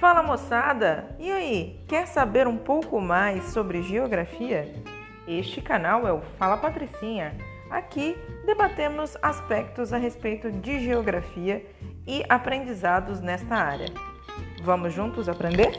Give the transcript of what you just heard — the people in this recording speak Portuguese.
Fala moçada! E aí, quer saber um pouco mais sobre geografia? Este canal é o Fala Patricinha. Aqui debatemos aspectos a respeito de geografia e aprendizados nesta área. Vamos juntos aprender?